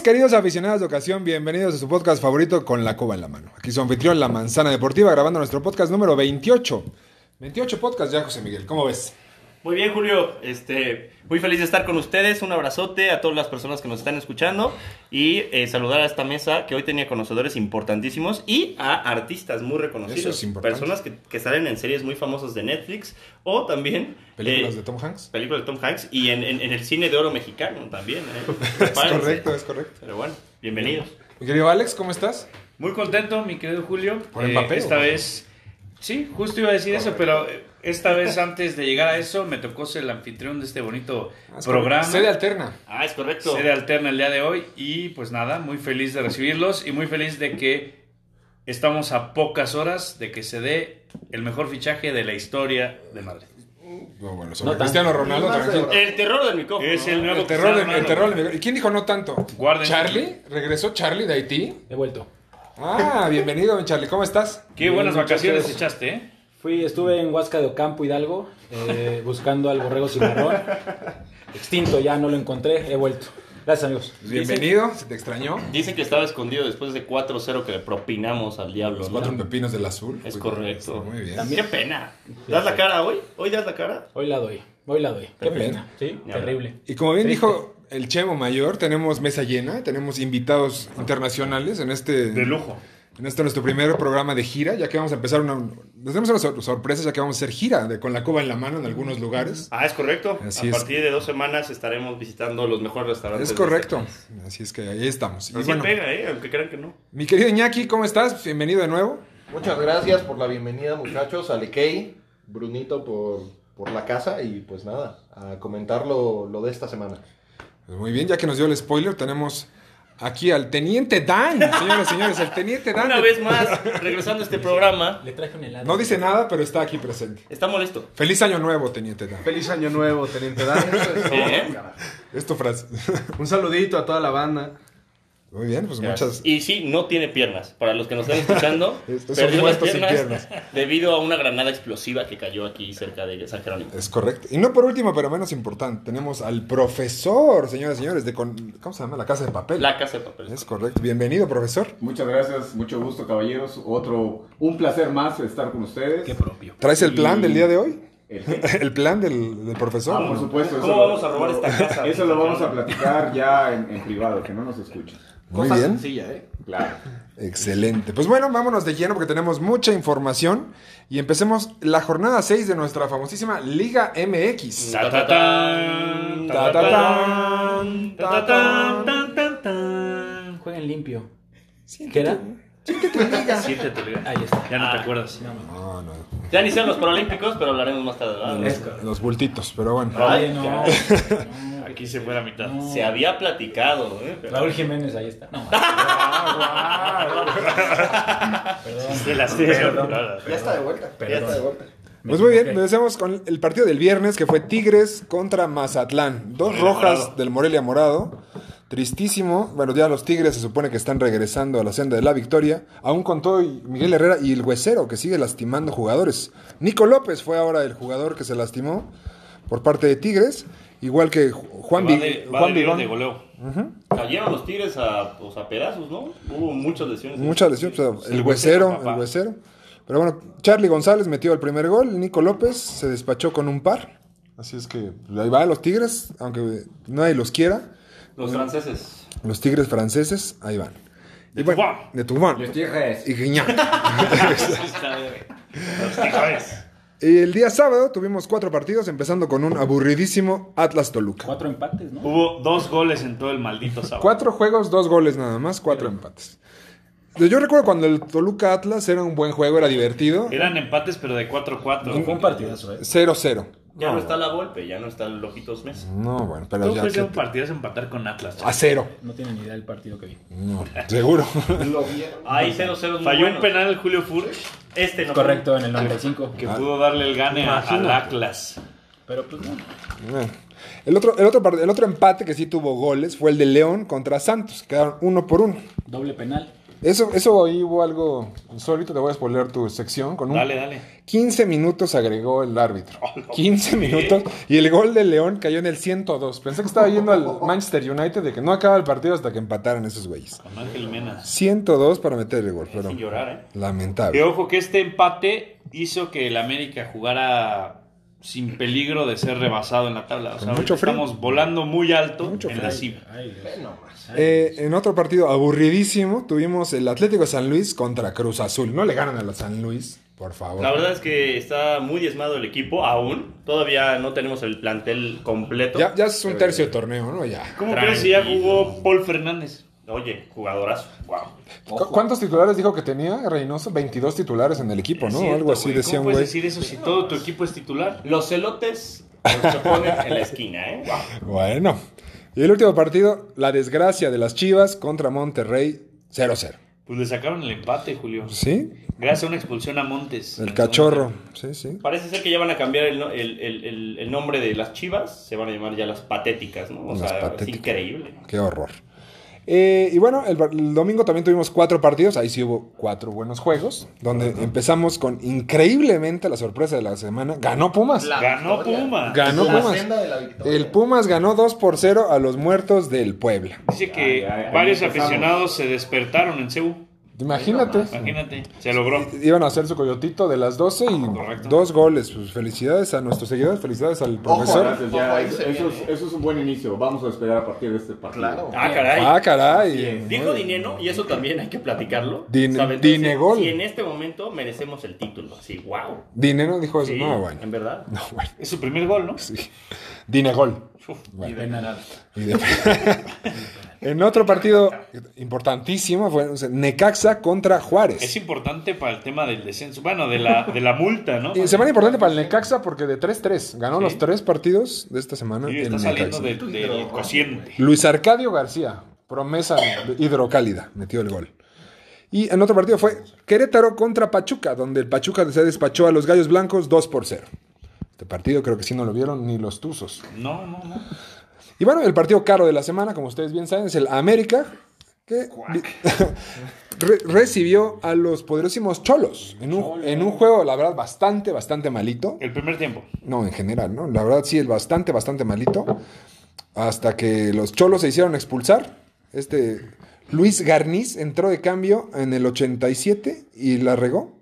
Queridos aficionados de ocasión, bienvenidos a su podcast favorito con la Cuba en la mano. Aquí su anfitrión, La Manzana Deportiva, grabando nuestro podcast número 28. 28 podcast ya, José Miguel. ¿Cómo ves? Muy bien, Julio. Este, muy feliz de estar con ustedes. Un abrazote a todas las personas que nos están escuchando y eh, saludar a esta mesa que hoy tenía conocedores importantísimos y a artistas muy reconocidos. Eso es importante. Personas que, que salen en series muy famosas de Netflix o también ¿Películas eh, de Tom Hanks? películas de Tom Hanks y en, en- en el cine de oro mexicano también. ¿eh? Es correcto, es correcto. Pero bueno, bienvenidos. Mi querido Alex, ¿cómo estás? Muy contento, mi querido Julio. ¿Por Mbappé esta o por- vez, sí, justo iba a decir eso, pero eh, esta vez antes de llegar a eso me tocó ser el anfitrión de este bonito Ah, es programa. Sede alterna. Ah, es correcto. Sede alterna el día de hoy y pues nada, muy feliz de recibirlos y muy feliz de que estamos a pocas horas de que se dé el mejor fichaje de la historia de Madrid. No, bueno, sobre No tanto. Cristiano Ronaldo, tranquilo. El terror del micrófono. Es el ¿no? nuevo El terror, de, Cristiano el terror Ronaldo. de- ¿Y quién dijo no tanto? Guarden- ¿Charlie? ¿Regresó Charlie de Haití? He vuelto. Ah, bienvenido, mi Charlie. ¿Cómo estás? Qué Bien, buenas vacaciones echaste, ¿eh? Fui, estuve en Huasca de Ocampo, Hidalgo, eh, buscando al borrego cimarrón. Extinto, ya no lo encontré, he vuelto. Gracias, amigos. Bienvenido, se te extrañó. Dicen que estaba escondido después de 4-0 que le propinamos al diablo. Los ¿no? cuatro pepinos del azul. Es correcto. Muy bien. También. Qué pena. ¿Das la cara hoy? ¿Hoy das la cara? Hoy la doy, hoy la doy. Qué pena. Sí, Ya terrible. Y como bien Triste. dijo el Chemo Mayor, tenemos mesa llena, tenemos invitados internacionales en este, De lujo. En este nuestro primer programa de gira, ya que vamos a empezar una... Nos tenemos unas sor- sorpresas, ya que vamos a hacer gira de, con la Cuba en la mano en algunos lugares. Ah, es correcto. Así a es. partir de dos semanas estaremos visitando los mejores restaurantes. Es correcto. este. Así es que ahí estamos. Y Así bueno, pega, ¿eh? Aunque crean que no. mi querido Iñaki, ¿cómo estás? Bienvenido de nuevo. Muchas gracias por la bienvenida, muchachos. A Lekey, Brunito por, por la casa y pues nada, a comentar lo, lo de esta semana. Pues muy bien, ya que nos dio el spoiler, tenemos aquí al Teniente Dan, señores y señores, el Teniente Dan. Una vez más, regresando a este programa, Le traje un helado. No dice nada, pero está aquí presente. está molesto. Feliz año nuevo, Teniente Dan. Feliz año nuevo, Teniente Dan. Eso es todo, ¿Eh? carajo. Es tu frase. Un saludito a toda la banda. Muy bien, pues muchas... Y sí, no tiene piernas. Para los que nos están escuchando, Es- es perdió las sin piernas debido a una granada explosiva que cayó aquí cerca de San Jerónimo. Es correcto. Y no por último, pero menos importante, tenemos al profesor, señoras y señores, de con- ¿cómo se llama? La Casa de Papel. La casa de papel. Es correcto. Bienvenido, profesor. Muchas gracias, mucho gusto caballeros. Otro, un placer más estar con ustedes. Qué propio. ¿Traes el plan del día de hoy? El- ¿El plan del, del profesor? Ah, por supuesto. ¿Cómo eso lo- vamos a robar esta casa? Eso lo vamos a platicar ya en, en privado, que no nos escuchen. Muy Cosa bien. sencilla, ¿eh? Claro. Excelente. Pues bueno, vámonos de lleno porque tenemos mucha información y empecemos la jornada 6 de nuestra famosísima Liga MX. Jueguen limpio. ¿Qué era? Siéntete, Liga. Ahí está. Ya no te Ah. acuerdas. No, no. Ya iniciaron los Paralímpicos, pero hablaremos más tarde. ¿verdad? Los, los bultitos, pero bueno. Ay, no. Aquí se fue la mitad. Se había platicado, ¿eh? Pero- Raúl Jiménez, ahí está. No. Ya está de vuelta, ya está de vuelta. Pues muy bien, empecemos con el partido del viernes que fue Tigres contra Mazatlán. Dos rojas del Morelia Morado. Tristísimo. Bueno, ya los Tigres se supone que están regresando a la senda de la victoria. Aún con todo Miguel Herrera y el Huesero que sigue lastimando jugadores. Nico López fue ahora el jugador que se lastimó por parte de Tigres. Igual que Ju- Juan, Va Vig- de, va Juan de Vigón. de goleo. Cayeron los Tigres a, pues, a pedazos, ¿no? Hubo muchas lesiones. Muchas lesiones. el Huesero, Huesero, papá. el Huesero. Pero bueno, Charlie González metió el primer gol. Nico López se despachó con un par. Así es que ahí va los Tigres, aunque nadie los quiera. Los franceses. Los Tigres franceses, ahí van. De Y bueno. De Toubon. Los Tigres. Y Guiñac. Los Tigres. Y el día sábado tuvimos cuatro partidos, empezando con un aburridísimo Atlas Toluca. Cuatro empates, ¿no? Hubo dos goles en todo el maldito sábado. Cuatro juegos, dos goles nada más, cuatro empates. Yo recuerdo cuando el Toluca Atlas era un buen juego, era divertido. Eran empates, pero de 4-4. Fue un partidazo, ¿eh? 0-0. Ya No, no, está la Volpe, ya no está el Lojitos Mesa. No, bueno, pero ¿Cómo ya. que- un partido empatar con Atlas? A cero. No tienen ni idea del partido que vi. No, seguro. Lo vieron. Hay 0-0 muy Falló un penal el Julio Furch Este no Correcto, en el 95. que pudo darle el gane a- al. Atlas. Pero pues no. Bueno. El otro, el, otro, el otro empate que sí tuvo goles fue el de León contra Santos. Quedaron uno por uno. Doble penal. Eso, eso ahí hubo algo insólito. Te voy a spoiler tu sección. Con un Dale, dale. 15 minutos agregó el árbitro. 15 minutos. Y el gol de León cayó en el 102. Pensé que estaba yendo al Manchester United de que no acaba el partido hasta que empataran esos güeyes. Con Ángel Mena. 102 para meter el gol. Pero Sin llorar, ¿eh? Y lamentable. ojo que este empate hizo que el América jugara sin peligro de ser rebasado en la tabla. O sea, mucho estamos volando muy alto Mucho en frío. la cima. Ay. Eh, en otro partido aburridísimo tuvimos el Atlético San Luis contra Cruz Azul. No le ganan a los San Luis, por favor. La verdad es que está muy diezmado el equipo aún. Todavía no tenemos el plantel completo. Ya, ya es un tercio de torneo, ¿no? Ya. ¿Cómo crees si ya jugó Paul Fernández? Oye, jugadorazo. Wow. ¿Cu- ¿Cuántos titulares dijo que tenía Reynoso? 22 titulares en el equipo, ¿no? Cierto, Algo así güey. decía ¿Cómo un puedes güey. decir eso si todo tu equipo es titular? Los celotes se ponen en la esquina, ¿eh? Wow. Bueno. Y el último partido, la desgracia de las Chivas contra Monterrey 0-0. Pues le sacaron el empate, Julio. ¿Sí? Gracias a una expulsión a Montes. El cachorro. Sí, sí. Parece ser que ya van a cambiar el, el- el- el- el nombre de las chivas. Se van a llamar ya las patéticas, ¿no? O Las sea, patéticas. es increíble. Qué horror. Eh, y bueno, el, el domingo también tuvimos cuatro partidos. Ahí sí hubo cuatro buenos juegos. Donde empezamos con increíblemente la sorpresa de la semana. Ganó Pumas. Ganó victoria. Puma. Ganó La Pumas. senda de la victoria. El Pumas ganó 2 por 0 a los muertos del Puebla. Dice que Ya, ya, ya varios aficionados se despertaron en Ceú. Imagínate. Imagínate, se logró. Iban a hacer su coyotito de las 12 y Correcto. dos goles. Pues felicidades a nuestros seguidores, felicidades al profesor. Ojo, ya, eso, es, eso es un buen inicio. Vamos a esperar a partir de este partido. Claro. Ah, caray. Ah, caray. Dijo Dineno, y eso también hay que platicarlo. Din- Dinegol. Si en este momento merecemos el título. Así, wow. Dinero dijo eso. Sí, No, bueno. en verdad. No, bueno. Es su primer gol, ¿no? Sí. Dinegol. Uf, Bueno. Penal. Y de- en otro partido importantísimo fue o sea, Necaxa contra Es Juárez. importante para el tema del descenso. Bueno, de la, de la multa, ¿no? Y semana importante para el Necaxa porque de 3-3 ganó Sí. los tres partidos de esta semana. El está saliendo del cociente. Luis Arcadio García, promesa hidrocálida, metió el gol. Y en otro partido fue Querétaro contra Pachuca, donde el Pachuca se despachó a los Gallos Blancos 2 por 0. Este partido creo que sí no lo vieron ni los Tuzos. No, no, no. Y bueno, el partido caro de la semana, como ustedes bien saben, es el América, que re- recibió a los poderosísimos Cholos en un, en un juego, la verdad, bastante, bastante malito. El primer tiempo. No, en general, ¿no? La verdad sí es bastante, bastante malito. Hasta que los cholos se hicieron expulsar. Este Luis Garniz entró de cambio en el 87 y la regó.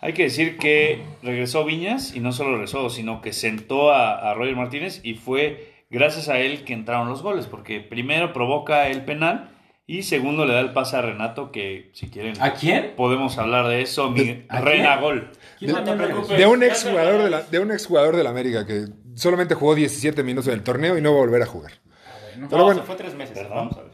Hay que decir que regresó Viñas y no solo regresó, sino que sentó a, a Roger Martínez y fue gracias a él que entraron los goles, porque primero provoca el penal y segundo le da el pase a Renato, que si quieren ¿A quién? podemos hablar de eso. Miguel- ¿A quién? Reina Gol. ¿Quién No te también preocupes. De un exjugador de la, de un exjugador de la América que solamente jugó 17 minutos en el torneo y no va a volver a jugar. Pero no, bueno, se fue tres meses. Perdón. Vamos a ver.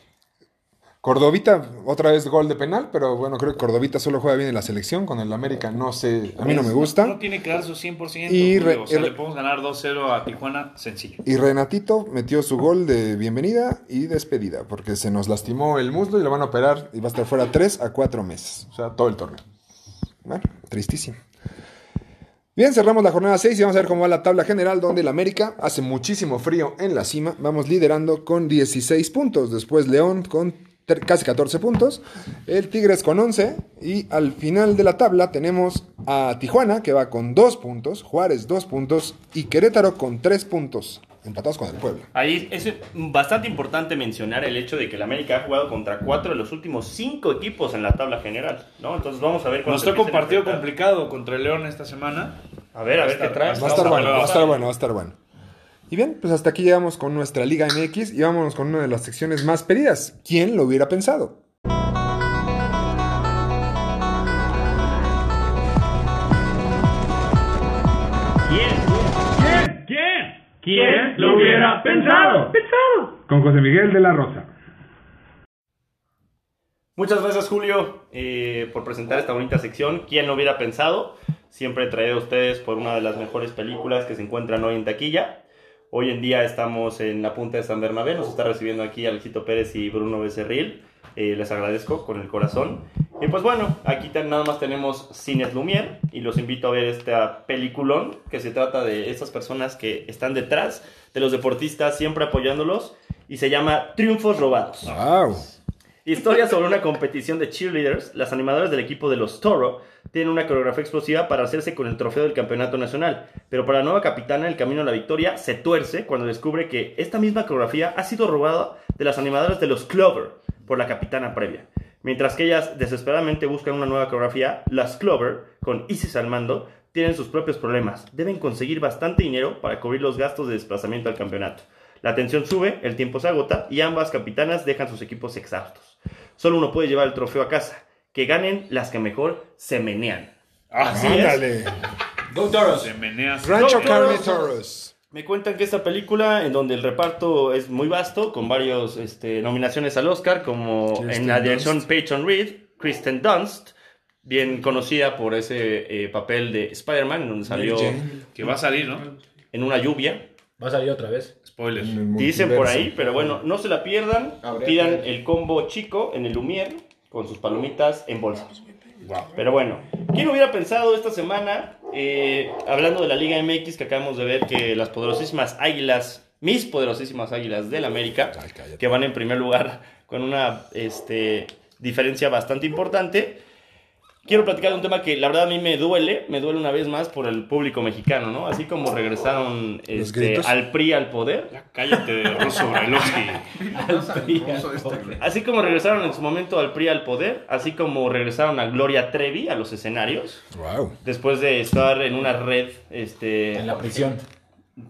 Cordovita, otra vez gol de penal, pero bueno, creo que Cordovita solo juega bien en la selección. Con el América no sé, a mí no me No gusta. tiene que dar su 100%. Y re- o sea, y re- le podemos ganar 2-0 a Tijuana, sencillo. Y Renatito metió su gol de bienvenida y despedida, porque se nos lastimó el muslo y lo van a operar y va a estar fuera 3 a 4 meses, o sea, todo el torneo. Bueno, tristísimo. Bien, cerramos la jornada 6 y vamos a ver cómo va la tabla general, donde el América hace muchísimo frío en la cima. Vamos liderando con 16 puntos, después León con casi 14 puntos, el Tigres con 11 y al final de la tabla tenemos a Tijuana que va con 2 puntos, Juárez 2 puntos y Querétaro con 3 puntos, empatados con el Puebla. Ahí es bastante importante mencionar el hecho de que el América ha jugado contra cuatro de los últimos cinco equipos en la tabla general, ¿no? Entonces vamos a ver cuándo Nos toca un a partido complicado contra el León esta semana. A ver, a ver qué trae. Va a estar bueno, va a estar bueno, va a estar bueno. Y bien, pues hasta aquí llegamos con nuestra Liga MX y vámonos con una de las secciones más pedidas. ¿Quién lo hubiera pensado? ¿Quién lo hubiera pensado? Pensado. Con José Miguel de la Rosa. Muchas gracias, Julio, eh, por presentar esta bonita sección. ¿Quién lo hubiera pensado? siempre traído a ustedes por una de las mejores películas que se encuentran hoy en taquilla. Hoy en día estamos en la punta de San Bernabé, nos está recibiendo aquí Alejito Pérez y Bruno Becerril. Eh, les agradezco con el corazón. Y pues bueno, aquí nada más tenemos Cines Lumière y los invito a ver esta peliculón que se trata de estas personas que están detrás de los deportistas, siempre apoyándolos y se llama Triunfos Robados. Wow. Historia sobre una competición de cheerleaders. Las animadoras del equipo de los Toro tienen una coreografía explosiva para hacerse con el trofeo del campeonato nacional. Pero para la nueva capitana, el camino a la victoria se tuerce cuando descubre que esta misma coreografía ha sido robada de las animadoras de los Clover por la capitana previa. Mientras que ellas desesperadamente buscan una nueva coreografía, las Clover, con Isis al mando, tienen sus propios problemas. Deben conseguir bastante dinero para cubrir los gastos de desplazamiento al campeonato. La tensión sube, el tiempo se agota y ambas capitanas dejan sus equipos exhaustos. Solo uno puede llevar el trofeo a casa. Que ganen las que mejor se menean. Así es. Ándale. Go Toros. Se meneas. Rancho Carne Toros. Me cuentan que esta película, en donde el reparto es muy vasto, con varias nominaciones al Oscar, como Kirsten en la dirección Dunst. Peyton Reed, Kristen Dunst, bien conocida por ese eh, papel de Spider-Man, en donde salió. Que va a salir, ¿no? en una lluvia. Va a salir otra vez. Spoiler. En el Dicen por ahí, pero bueno, no se la pierdan. Habría Pidan el combo chico en el Lumière con sus palomitas en bolsa. Pero bueno, ¿quién hubiera pensado esta semana, eh, hablando de la Liga MX, que acabamos de ver que las poderosísimas águilas, mis poderosísimas águilas del América, Ay, que van en primer lugar con una este, diferencia bastante importante. Quiero platicar de un tema que la verdad a mí me duele, me duele una vez más por el público mexicano, ¿no? Así como regresaron este, al PRI al poder, Ya cállate de Russo Brailovsky. Así como regresaron en su momento al PRI al poder, así como regresaron a Gloria Trevi a los escenarios, Wow. después de estar en una red, este, En la prisión.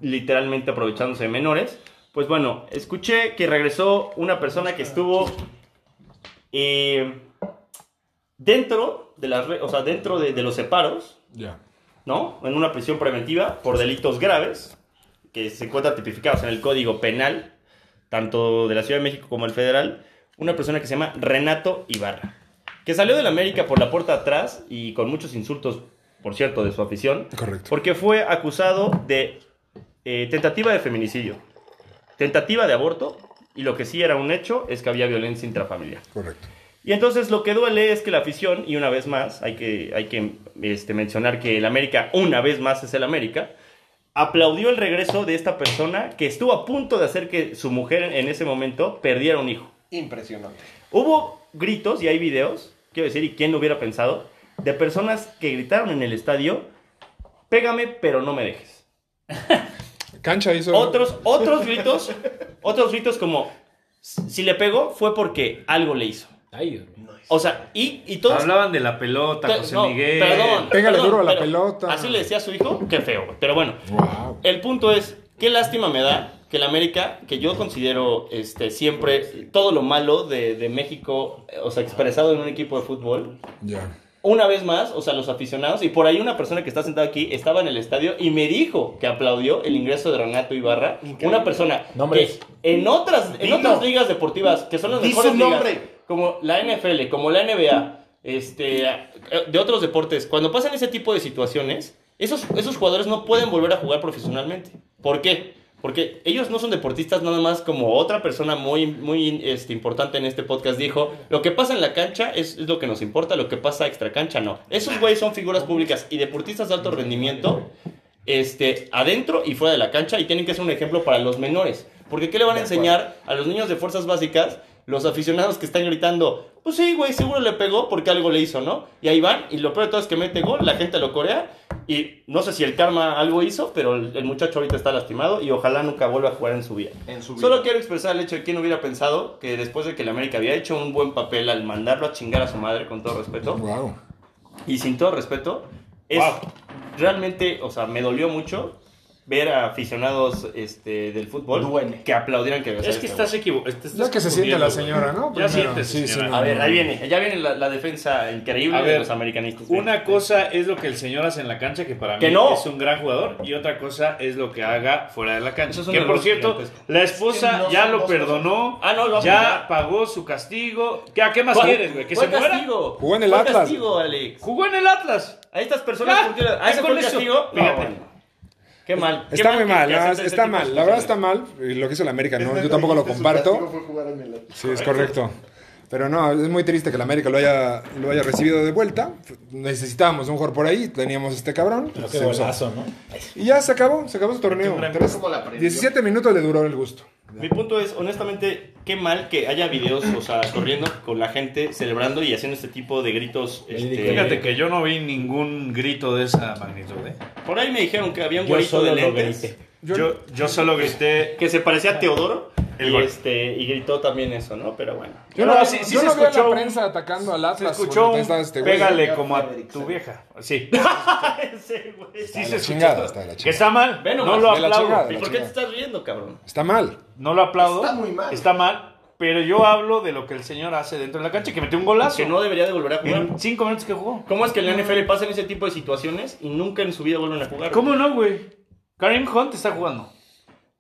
literalmente aprovechándose de menores, pues bueno, escuché que regresó una persona que estuvo eh, dentro de las, o sea, dentro de, de los separos, Ya. ¿no? En una prisión preventiva por delitos graves que se encuentran tipificados en el Código Penal, tanto de la Ciudad de México como el federal, una persona que se llama Renato Ibarra, que salió de la América por la puerta atrás y con muchos insultos, por cierto, de su afición, Correcto. porque fue acusado de eh, tentativa de feminicidio, tentativa de aborto y lo que sí era un hecho es que había violencia intrafamiliar. Correcto. Y entonces lo que duele es que la afición, y una vez más, hay que, hay que este, mencionar que el América, una vez más es el América, aplaudió el regreso de esta persona que estuvo a punto de hacer que su mujer en ese momento perdiera un hijo. Impresionante. Hubo gritos, y hay videos, quiero decir, y quién lo hubiera pensado, de personas que gritaron en el estadio, pégame pero no me dejes. Cancha hizo. Otros, otros gritos, otros gritos como, si le pegó fue porque algo le hizo. O sea, y, y todos... Hablaban de la pelota, Pe- José no, Miguel. Perdón. Pégale perdón, duro a la pelota. Así le decía a su hijo, qué feo. güey. Pero bueno, Wow. el punto es, qué lástima me da que el América, que yo considero este, siempre todo lo malo de, de México, o sea, expresado en un equipo de fútbol, Ya. Una vez más, o sea, los aficionados, y por ahí una persona que está sentada aquí estaba en el estadio y me dijo que aplaudió el ingreso de Renato Ibarra, una persona Nombres. que en otras, en Dilo. otras ligas deportivas, que son las mejores su ligas, nombre. como la NFL, como la NBA, este, de otros deportes, cuando pasan ese tipo de situaciones, esos, esos jugadores no pueden volver a jugar profesionalmente. ¿Por qué? Porque ellos no son deportistas nada más como otra persona muy, muy este, importante en este podcast dijo, lo que pasa en la cancha es, es lo que nos importa, lo que pasa extra cancha no. Esos güeyes son figuras públicas y deportistas de alto rendimiento este, adentro y fuera de la cancha y tienen que ser un ejemplo para los menores. Porque ¿qué le van a enseñar a los niños de fuerzas básicas, los aficionados que están gritando, pues sí, güey, seguro le pegó porque algo le hizo, ¿no? Y ahí van, y lo peor de todo es que mete gol, la gente lo corea, y no sé si el karma algo hizo, pero el, el muchacho ahorita está lastimado y ojalá nunca vuelva a jugar en su vida. En su vida. Solo quiero expresar el hecho de que no hubiera pensado que después de que el América había hecho un buen papel al mandarlo a chingar a su madre, con todo respeto, Wow. y sin todo respeto, es Wow. realmente, o sea, me dolió mucho ver a aficionados este, del fútbol Duele. que aplaudieran que Es que estás equivocado. Ya que se siente la señora, ¿no? Ya siéntese, Sí, sí, no. A ver, ahí viene, ya viene la, la defensa increíble A de ver, los americanistas. Una cosa es lo que el señor hace en la cancha, que para Que mí no. es un gran jugador, y otra cosa es lo que haga fuera de la cancha. Eso es un que por cierto, gigantesco. la esposa Es que no ya lo perdonó, Ah, no, lo ya pagó su castigo. ¿Qué, ¿A qué más ¿Cuál- quieres, güey? ¿Que se muera? Jugó en el ¿Cuál Atlas. castigo, Alex? Jugó en el Atlas. a estas personas, Ya, ¿por qué? a ya ese con fue el castigo. Fíjate. Qué mal. qué Está muy mal, que no, está mal. La verdad está mal. y Lo que hizo la América, no, yo tampoco lo comparto. Sí, es correcto. Pero no, es muy triste que la América lo haya, lo haya recibido de vuelta. Necesitábamos un jugador por ahí, teníamos este cabrón. Pero qué golazo, ¿no? Y ya se acabó, se acabó su torneo. Tres- ¿Cómo la aprendió? 17 minutos le duró el gusto. Mi punto es, honestamente, qué mal que haya videos, o sea, corriendo con la gente celebrando y haciendo este tipo de gritos. este, Fíjate que yo no vi ningún grito de esa magnitud, ¿eh? Por ahí me dijeron que había un Yo güerito de solo lo lentes Yo, yo solo grité. que se parecía a Teodoro El y, este, y gritó también eso, ¿no? Pero bueno. Yo No, no, sí- sí yo se no veo a escuchó la prensa atacando al Se Atlas. escuchó un este güey. pégale como a tu vieja. Sí. Ese güey. Sí se escuchó. chingada, está Que está mal. Ve no lo aplaudo. chingada. ¿Y por qué te estás riendo, cabrón? Está mal. No lo aplaudo. Está muy mal. Está mal. Pero yo hablo de lo que el señor hace dentro de la cancha, que metió un golazo. Que no debería de volver a jugar. En cinco minutos que jugó. ¿Cómo es que en la NFL pasan ese tipo de situaciones y nunca en su vida vuelven a jugar? ¿Cómo no, güey? Karim Hunt está jugando.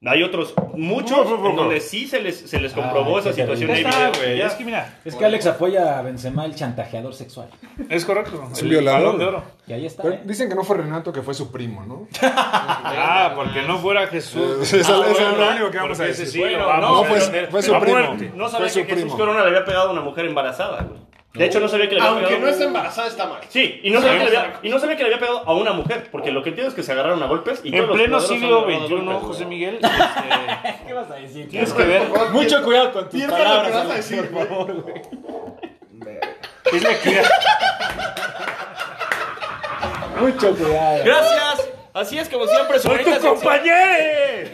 Hay otros, muchos, No, no, no, en donde sí se les, se les comprobó Ah, esa situación. Videos, güey. Es que mira. Es que Alex apoya a Benzema, el chantajeador sexual. Es correcto. Es El violador. balón de oro. Y ahí está. Pero ¿eh? dicen que no fue Renato, que fue su primo, ¿no? Ah, porque no fuera Jesús. Eh, eso es bueno, lo único que vamos a decir. sí, Bueno, no, fue- su primo. No sabía que Jesús primo. Corona le había pegado a una mujer embarazada, güey. De hecho, no sabía que le había Aunque pegado. no está embarazada, está mal. Sí, y no, sabía que le había, y no sabía que le había pegado a una mujer, porque lo que entiendo es que se agarraron a golpes y En todos los pleno jugadores siglo a XXI, golpes, José güey. Miguel, este, ¿Qué vas a decir? tienes que ver. Mucho cuidado con tus Piensa lo que palabras, vas a decir, por favor, güey. Es la equidad. Mucho cuidado. Gracias. Así es como siempre. su ¡Soy tu bonita sección. compañero!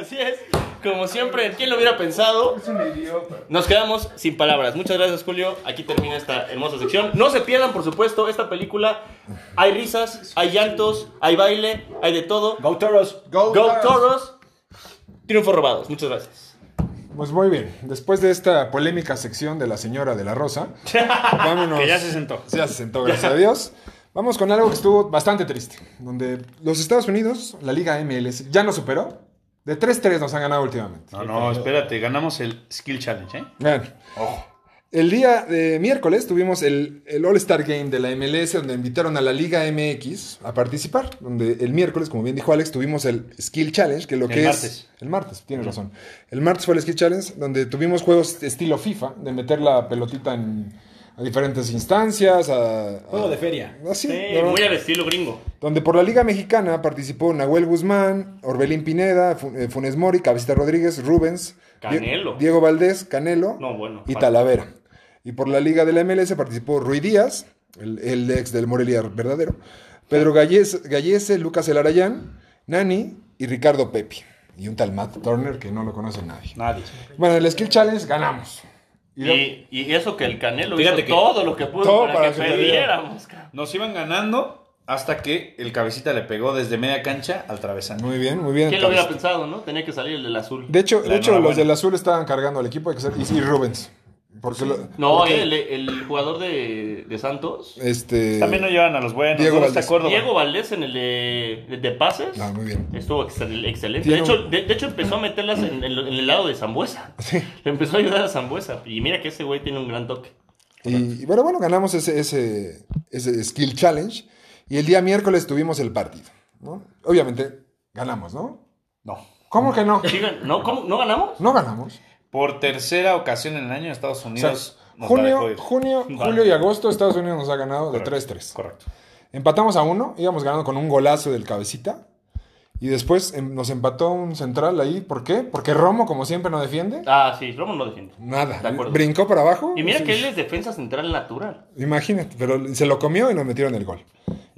Así es. Como siempre, ¿quién lo hubiera pensado? Nos quedamos sin palabras. Muchas gracias, Julio. Aquí termina esta hermosa sección. No se pierdan, por supuesto, esta película. Hay risas, hay llantos, hay baile, hay de todo. Go Toros. Go, Go Toros. Toros. Triunfos robados. Muchas gracias. Pues muy bien. Después de esta polémica sección de la señora de la Rosa, vámonos. Que ya se sentó. Ya se sentó, gracias a Dios. Vamos con algo que estuvo bastante triste. Donde los Estados Unidos, la Liga MLS, ya nos superó. De 3-3 nos han ganado últimamente. No, no, espérate, ganamos el Skill Challenge, ¿eh? Vean. El día de miércoles tuvimos el, el All-Star Game de la MLS, donde invitaron a la Liga MX a participar. Donde el miércoles, como bien dijo Alex, tuvimos el Skill Challenge, que lo El que martes. es. El martes, tienes razón. El martes fue el Skill Challenge, donde tuvimos juegos estilo FIFA, de meter la pelotita en, a diferentes instancias. A, Juego de feria. Así, Sí, ¿no? muy al estilo gringo. Donde por la Liga Mexicana participó Nahuel Guzmán, Orbelín Pineda, eh, Funes Mori, Cabecita Rodríguez, Rubens, Canelo. Diego Valdés, Canelo No, bueno. y Talavera. Y por la Liga de la MLS participó Rui Díaz, el, el ex del Morelia verdadero, Pedro Galles- Gallese, Lucas Elarayán, Nani y Ricardo Pepi. Y un tal Matt Turner que no lo conoce nadie. Nadie. Bueno, el Skill Challenge ganamos. Y Y, y eso que el Canelo Fíjate hizo que- todo lo que pudo Todo para, para que que perdiéramos. Nos iban ganando hasta que el cabecita le pegó desde media cancha al travesaño. muy bien, muy bien. ¿Quién lo hubiera pensado, no? Tenía que salir el del azul. De hecho, La de hecho los del azul estaban cargando al equipo hay que ser- y, y Rubens. Porque lo- No, porque, el, el jugador de, de Santos. Este, También no llevan a los buenos. Diego ¿Dónde está Valdés. Diego Valdés en el de, de, de pases. Ah, muy bien. Estuvo excel- excelente. De hecho, de, de hecho, empezó a meterlas en, en lo- en el lado de Zambuesa. Le empezó a ayudar a Zambuesa. Y mira que ese güey tiene un gran toque. Y, y bueno, bueno, ganamos ese, ese, ese Skill Challenge. Y el día miércoles tuvimos el partido. ¿no? Obviamente, ganamos, ¿no? No. ¿Cómo que no? ¿No, ¿cómo? ¿No ganamos? No ganamos. Por tercera ocasión en el año, Estados O sea, Unidos nos junio, junio, Vale. julio y agosto, Estados Unidos nos ha ganado de Correcto. 3-3. Correcto. Empatamos a uno, íbamos ganando con un golazo del cabecita. Y después em, nos empató un central ahí. ¿Por qué? Porque Romo, como siempre, no defiende. Ah, sí, Romo no defiende. Nada. De acuerdo. Brincó para abajo. Y mira Sí. que él es defensa central natural. Imagínate, pero se lo comió y nos metieron el gol.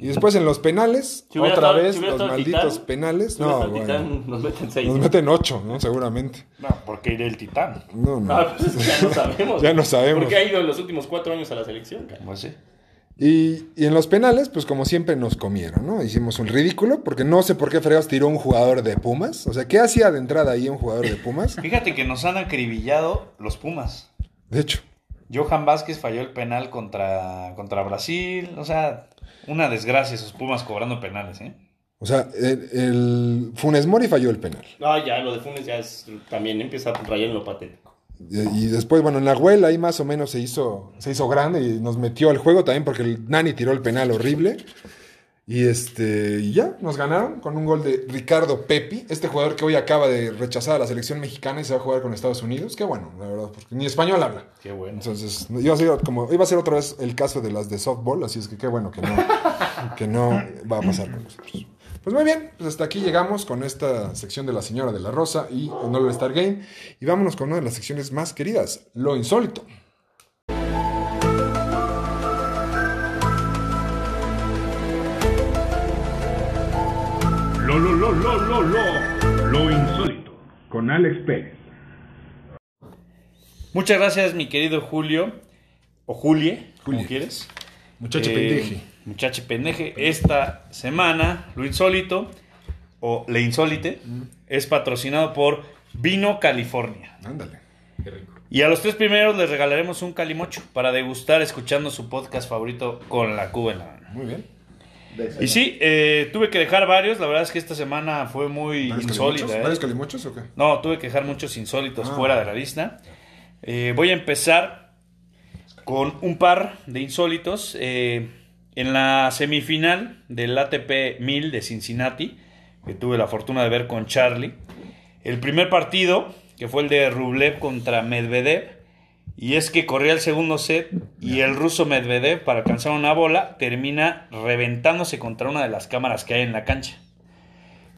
Y después en los penales, Si otra estado- vez si los malditos Titán, penales. Si No, bueno, Titán, nos meten seis. nos meten ocho, ¿no? Seguramente. No, porque iré el titán. No, no. Ah, pues ya no sabemos. Ya no sabemos. Porque ha ido en los últimos cuatro años a la selección. cara. Pues sí. Y, y en los penales, pues como siempre nos comieron, ¿no? Hicimos un ridículo, porque no sé por qué fregados tiró un jugador de Pumas. O sea, ¿qué hacía de entrada ahí un jugador de Pumas? Fíjate que nos han acribillado los Pumas. De hecho, Johan Vázquez falló el penal contra, contra Brasil. O sea, una desgracia esos Pumas cobrando penales, ¿eh? o sea, el, el Funes Mori falló el penal. No, ya, lo de Funes ya es, también empieza a rayar en lo patético. Y, y después, bueno, Nahuel ahí más o menos se hizo, se hizo grande y nos metió al juego también porque el Nani tiró el penal horrible. Y este, y ya, nos ganaron con un gol de Ricardo Pepi, este jugador que hoy acaba de rechazar a la selección mexicana y se va a jugar con Estados Unidos. Qué bueno, la verdad, porque ni español habla. Qué bueno. Entonces, iba a ser como iba a ser otra vez el caso de las de softball, así es que qué bueno que no, que no va a pasar con nosotros. Pues muy bien, pues hasta aquí llegamos con esta sección de la señora de la Rosa y el All Star Game. Y vámonos con una de las secciones más queridas, lo insólito. Lo, lo, lo, lo, lo, lo, insólito. Con Alex Pérez. Muchas gracias, mi querido Julio. O Julie, como Julie. quieres. Muchacho Eh, pendeje. Muchacho pendeje. Esta semana, lo insólito, o le insólite, es patrocinado por Vino California. Ándale. Y a los tres primeros les regalaremos un calimocho para degustar escuchando su podcast favorito con la cuba en la mano. Muy bien. Y sí, eh, tuve que dejar varios. La verdad es que esta semana fue muy ¿Varios insólita. calimochos? ¿eh? ¿Varios calimochos o qué? No, tuve que dejar muchos insólitos Ah. fuera de la lista. Eh, voy a empezar con un par de insólitos. En la semifinal del ATP 1000 de Cincinnati, que tuve la fortuna de ver con Charlie, el primer partido, que fue el de Rublev contra Medvedev, y es que corría el segundo set y el ruso Medvedev, para alcanzar una bola, termina reventándose contra una de las cámaras que hay en la cancha.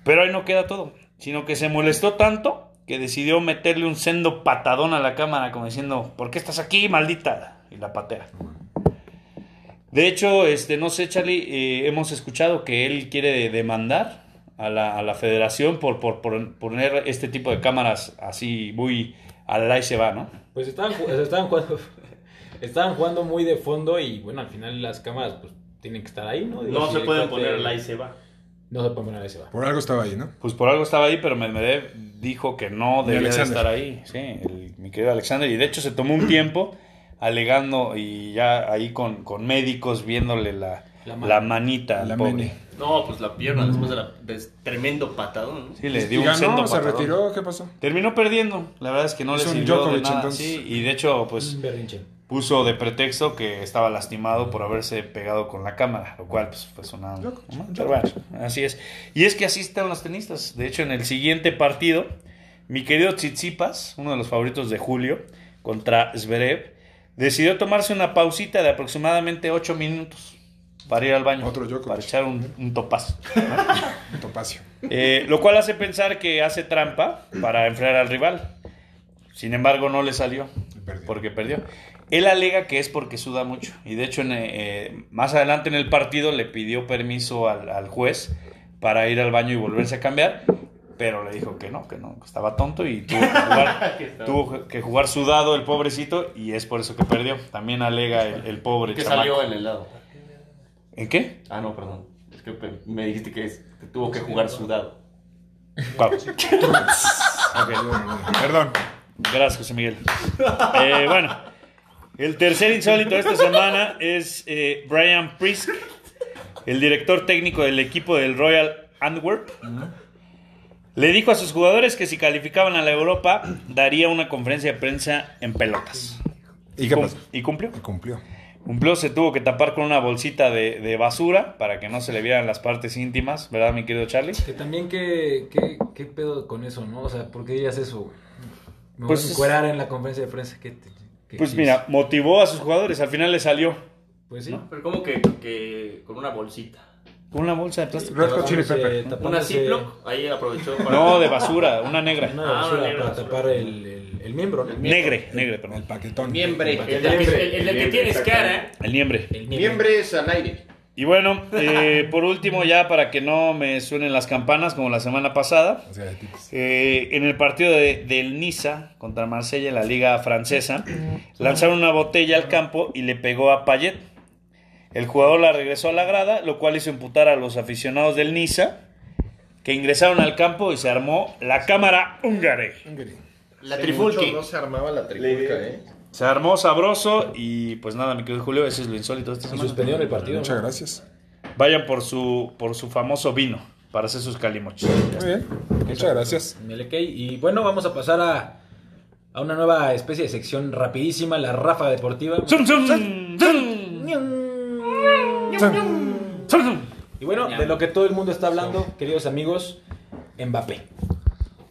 Pero ahí no queda todo, sino que se molestó tanto que decidió meterle un sendo patadón a la cámara, como diciendo, ¿por qué estás aquí, maldita? Y la patea. De hecho, este, no sé, Charlie, eh, hemos escuchado que él quiere demandar a la, a la federación por, por, por poner este tipo de cámaras así muy al ahí se va, ¿no? Pues estaban, estaban jugando. Estaban jugando muy de fondo y bueno, al final las cámaras pues tienen que estar ahí, ¿no? Digo, No si se pueden poner la y se va. No se pueden poner ahí se va. Por algo estaba ahí, ¿no? Pues por algo estaba ahí, pero Medvedev dijo que no debía de estar ahí. Sí, el- mi querido Alexander. Y de hecho se tomó un tiempo alegando y ya ahí con, con médicos viéndole la, La manita al La pobre. No, pues la pierna después de la de tremendo patadón. ¿no? Sí, le ¿Y dio un ganó? sendo ¿Se patadón. retiró? ¿Qué pasó? Terminó perdiendo. La verdad es que no le un sirvió de Djokovic, nada. entonces. Sí, y de hecho, pues berrinche. puso de pretexto que estaba lastimado por haberse pegado con la cámara, lo cual pues fue una... Pero bueno, así es. Y es que así están los tenistas. De hecho, en el siguiente partido, mi querido Tsitsipas, uno de los favoritos de Julio, contra Zverev, decidió tomarse una pausita de aproximadamente 8 minutos para ir al baño. Otro Djokovic. Para echar un, un topazo. Un topacio. Eh, lo cual hace pensar que hace trampa para enfriar al rival. Sin embargo, no le salió perdió. porque perdió. Él alega que es porque suda mucho. Y de hecho, en, eh, más adelante en el partido le pidió permiso al, al juez para ir al baño y volverse a cambiar. Pero le dijo que no, que no, que estaba tonto y tuvo que jugar, tuvo que jugar sudado el pobrecito y es por eso que perdió. También alega el, el pobre Que chamaco. salió el helado. ¿En qué? Ah, no, perdón. Es que me dijiste que, es- que tuvo que jugar sudado. ¿Cuál? Perdón. Gracias, José Miguel. Eh, bueno, el tercer insólito de esta semana es eh, Brian Prisk, el director técnico del equipo del Royal Antwerp. Le dijo a sus jugadores que si calificaban a la Europa, daría una conferencia de prensa en pelotas. ¿Y qué pasó? Y cumplió. Cumplió. Cumplió, se tuvo que tapar con una bolsita de, de basura para que no se le vieran las partes íntimas, ¿verdad, mi querido Charlie? Que también, ¿qué, qué, qué pedo con eso, no? O sea, ¿por qué dirías eso? güey? Me Pues voy a es- encuerar en la conferencia de prensa. ¿Qué te- qué Pues quis? mira, motivó a sus jugadores, al final le salió. Pues sí. Pero como que, que con una bolsita. Con una bolsa de plástico. Red Hot Chili Pepper. Una Ziploc, ahí aprovechó para... No, de basura, una negra. Una Ah, basura una negra para basura. tapar el, el, el miembro, ¿no? Negre, negre, El perdón. paquetón. Miembre. El, El que, miembre. el- el que tienes cara. El niembre. El miembro. Miembros al aire. Y bueno, eh, por último, ya para que no me suenen las campanas como la semana pasada, eh, en el partido de- del Niza contra Marsella en la liga francesa, lanzaron una botella al campo y le pegó a Payet. El jugador la regresó a la grada, lo cual hizo imputar a los aficionados del Niza, que ingresaron al campo y se armó la cámara húngare. La mucho No se armaba la trifulca, ¿eh? Se armó sabroso y pues nada, mi querido Julio, ese es lo insólito de esta semana. suspendieron el partido. Muchas gracias. Vayan por su, por su famoso vino para hacer sus calimochos. Muy bien. Muchas gracias. MLK. Y bueno, vamos a pasar a, a una nueva especie de sección rapidísima, la ráfaga deportiva. ¡Zum, zum! ¡Zum! Y bueno, de lo que todo el mundo está hablando, queridos amigos, Mbappé.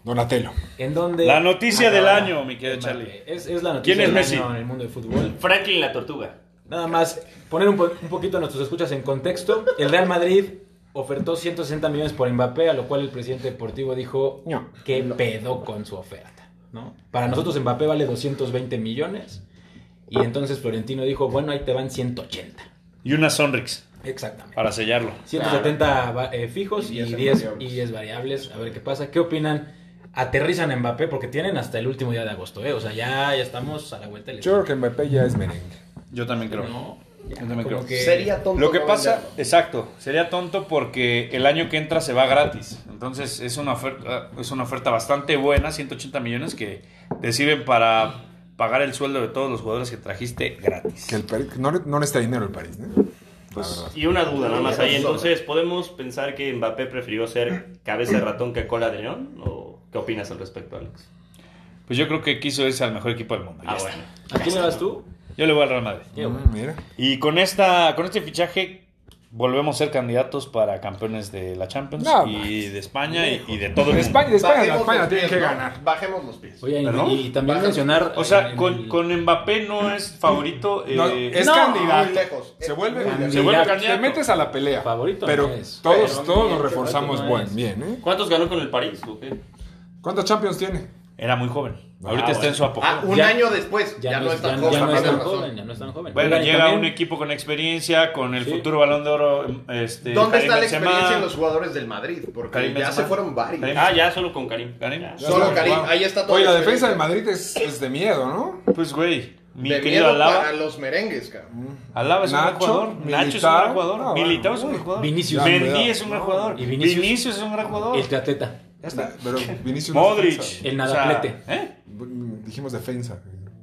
Donatello. En donde La noticia del año, mi querido. Charlie. Es, es la noticia ¿Quién es del Messi? año en el mundo del fútbol. Franklin la tortuga. Nada más poner un, po- un poquito a nuestros escuchas en contexto. El Real Madrid ofertó 160 millones por Mbappé, a lo cual el presidente deportivo dijo, No. ¿qué pedo con su oferta? ¿no? Para nosotros Mbappé vale 220 millones. Y entonces Florentino dijo, bueno, ahí te van 180. Y una Sonrix Exactamente. para sellarlo. 170 va- eh, fijos y Y 10 en 10, variables. y 10 variables. A ver qué pasa. ¿Qué opinan? Aterrizan a Mbappé porque tienen hasta el último día de agosto, ¿eh? O sea, ya, ya estamos a la vuelta del Yo creo que Mbappé ya es merengue. Yo también creo. No, Yo también creo. que- Sería tonto. Lo que no pasa, venderlo. exacto, sería tonto porque el año que entra se va gratis. Entonces es una oferta, es una oferta bastante buena, 180 millones que te sirven para pagar el sueldo de todos los jugadores que trajiste gratis. Que el París, no, no necesita dinero el París, ¿no? Verdad. Y una duda nada más ahí. Entonces, ¿podemos pensar que Mbappé prefirió ser cabeza de ratón que cola de león? ¿O qué opinas al respecto, Alex? Pues yo creo que quiso irse al mejor equipo del mundo. ya Ah, está. bueno. ¿A quién le vas tú? Yo le voy al Real Madrid. Mm, Mira. Y con esta, con este fichaje volvemos a ser candidatos para campeones de la Champions No, y de España y, y de todo el De mundo. España, de España, Bajemos España los tiene pies, que ¿no? ganar. Bajemos los pies. Oye, y, y también Baja. mencionar. O sea, con, el- con Mbappé no es favorito. No, eh, es no, candidato. muy lejos. Se vuelve, Muy se vuelve candidato. te metes a la pelea. Favorito Pero no es. todos, Pero todos bien, nos reforzamos no buen, es. bien, ¿eh? ¿Cuántos ganó con el París? o qué? ¿Cuántos Champions tiene? Era muy joven. Ahorita Ah, está en su apogeo. Ah, un Ya- año después. Ya, no es tan joven. ya no es tan joven, ya no es tan joven. Bueno, Oigan, y llega también- un equipo con experiencia, con el Sí. futuro balón de oro. Este, ¿Dónde Karim está la Benzema. experiencia en los jugadores del Madrid? Porque Karim ya Benzema. se fueron varios. Karim- Ah, ya solo con Karim. Karim. Ya. Solo Karim, ahí está todo. Oye, la defensa del Madrid es, es de miedo, ¿no? Pues, güey, mi de querido miedo Alaba. para los merengues, cabrón. Alaba es un gran jugador. Nacho es un gran jugador. Ah, bueno, Militao es un gran jugador. Vinicius. Mendy es un gran jugador. Y Vinicius, Vinicius. es un gran jugador. El. Ya está. Pero Vinicius no es Modric. defensa. El O sea, nadaplete. ¿eh? Dijimos defensa.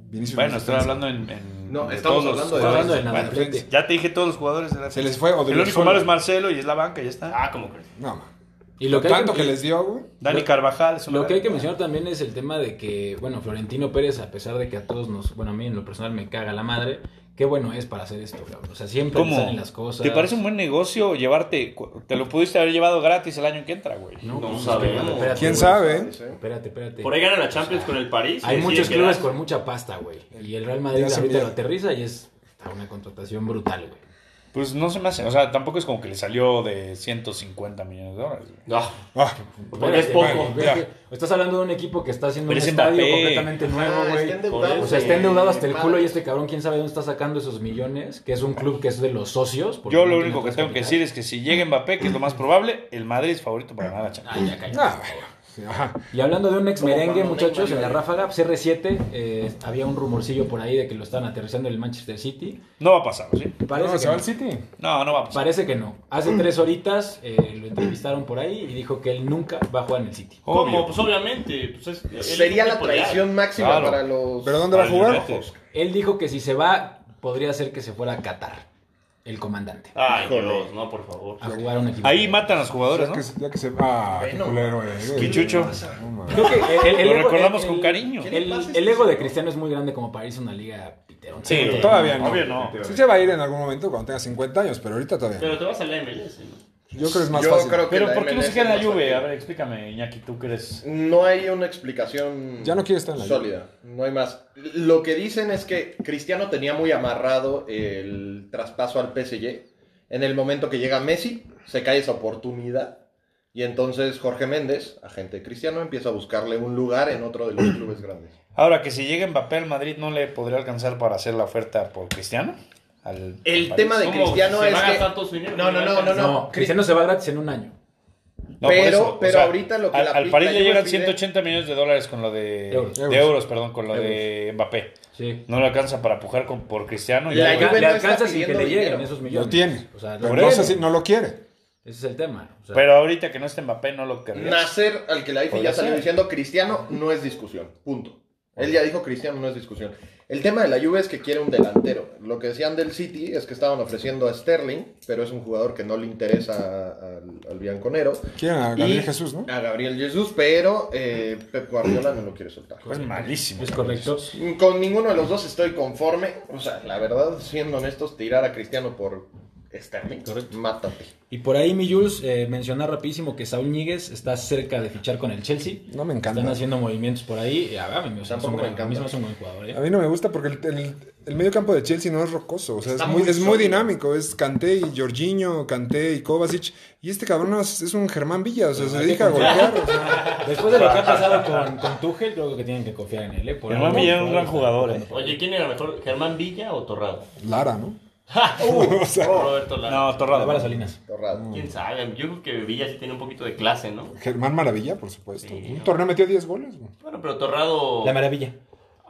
Vinicius Bueno, no es estoy defensa. hablando en. en- No, de estamos todos los hablando de-. Hablando de Bueno, nadaplete. Ya te dije todos los jugadores de la Se les fue El Odriozola. único malo es Marcelo y es la banca, ya está. Ah, ¿cómo crees? No, ma. Y lo que, Tanto que, que les dio, güey. Dani Carvajal es lo que hay que mencionar también es el tema de que, bueno, Florentino Pérez, a pesar de que a todos nos, bueno, a mí en lo personal me caga la madre, qué bueno es para hacer esto, cabrón. O sea, siempre ¿Cómo? salen las cosas. ¿Te parece un buen negocio llevarte? Te lo pudiste haber llevado gratis el año que entra, güey. No, No pues, sabemos. espérate, espérate, ¿Quién güey. sabe? Espérate, espérate. Por ahí gana la Champions con el París. Hay muchos clubes quedar. con mucha pasta, güey. Y el Real Madrid ahorita lo aterriza y es una contratación brutal, güey. Pues no se me hace. O sea, tampoco es como que le salió de 150 millones de dólares. güey. Ah, es poco. Estás hablando de un equipo que está haciendo Pero un es estadio Mbappé. completamente nuevo, Ah, güey. está endeudado, O sea, está endeudado hasta el culo y este cabrón, quién sabe dónde está sacando esos millones, que es un club que es de los socios. porque Yo no lo único que tengo que decir es que si llega Mbappé, que es lo más probable, el Madrid es favorito para ganar la Champions. Ah, ya ah, bueno. Sí, ajá. Y hablando de un ex merengue, muchachos, en la ráfaga, pues, CR7, eh, había un rumorcillo por ahí de que lo estaban aterrizando en el Manchester City. No va a pasar, ¿sí? Parece No, que ¿Se va no. al City? No, no va a pasar. Parece que no. Hace tres horitas eh, lo entrevistaron por ahí y dijo que él nunca va a jugar en el City. ¿Cómo? Obvio. Pues obviamente. Pues es, él Sería la traición máxima Claro. para los. ¿Pero dónde va a jugar? Él dijo que si se va, podría ser que se fuera a Qatar, el comandante, Ay. Dios, no, por favor. a jugar a un equipo. Ahí matan a los jugadores, Ya ¿no? que, se- ya que se. Ah, qué Bueno. culero, eh. Quichucho. No, mames. Creo que el, el Lo ego- recordamos el- con el- cariño. El, el ego de Cristiano es muy grande como para irse a una liga piterona. Sí, Todavía no. Obvio no. Sí se va a ir en algún momento cuando tenga 50 años, pero ahorita todavía. Pero te vas a la MLS, ¿no? Yo creo que es más Yo fácil. creo que Pero la ¿por qué no se queda en la es más Juve? A ver, explícame, Iñaki, tú que eres... No hay una explicación Ya no quiere estar en la Juve. sólida, no hay más. Lo que dicen es que Cristiano tenía muy amarrado el traspaso al PSG. En el momento que llega Messi, se cae esa oportunidad. Y entonces Jorge Méndez, agente de Cristiano, empieza a buscarle un lugar en otro de los clubes grandes. Ahora, que si llega Mbappé al Madrid, ¿no le podría alcanzar para hacer la oferta por Cristiano? Al- El al tema de. Cristiano ¿Se es va a que... gastar todo su dinero? No, no, no, no, No, Cristiano se va gratis en un año. No, Pero- o pero ahorita lo que al, la- al París le llegan pide- 180 millones de dólares con lo de Euros. de euros, perdón, con lo Euros. de Mbappé. Sí. No le alcanza para pujar con, por Cristiano. y La ya- le no alcanza sin que le lleguen dinero. esos millones. Lo tiene. O sea, Pero no si lo quiere. ese es el tema. O sea, Pero ahorita que no esté Mbappé, no lo querría. Nacer, al que la IFI Podría ya salió diciendo Cristiano, no es discusión. Punto. Él ya dijo Cristiano, no es discusión. El tema de la Juve es que quiere un delantero. Lo que decían del City es que estaban ofreciendo a Sterling, pero es un jugador que no le interesa al, al bianconero. Quieren a Gabriel Y Jesús, ¿no? A Gabriel Jesús, pero eh, Pep Guardiola no lo quiere soltar. Es malísimo. es correcto. Con ninguno de los dos estoy conforme. O sea, la verdad, siendo honestos, tirar a Cristiano por Sterling. Correcto. Mátate. Y por ahí, mi Jules, eh, mencionar rapidísimo que Saúl Ñíguez está cerca de fichar con el Chelsea. No me encanta. Están haciendo movimientos por ahí. Y, ah, a mí, o sea, es Tampoco un me a mí hace un buen jugador. ¿eh? A mí no me gusta porque el, el, el medio campo de Chelsea no es rocoso. O sea, es muy, muy es muy sólido. dinámico. Es Kanté y Jorginho, Kanté y Kovacic. Y este cabrón es, es un Germán Villa. O sea, se dedica a golpear. o sea. Después de lo que ha pasado con, con Tuchel, creo que tienen que confiar en él. ¿eh? Por Germán Villa es un gran jugador, ¿eh? Oye, ¿quién era mejor? ¿Germán Villa o Torrado? Lara, ¿no? o sea, Roberto Lara. No, Torrado. Salinas. Torrado. ¿Quién sabe? Yo creo que Villa sí tiene un poquito de clase, ¿no? Germán Maravilla, por supuesto. Sí. Un torneo metió 10 goles. güey. Bueno, pero Torrado La maravilla.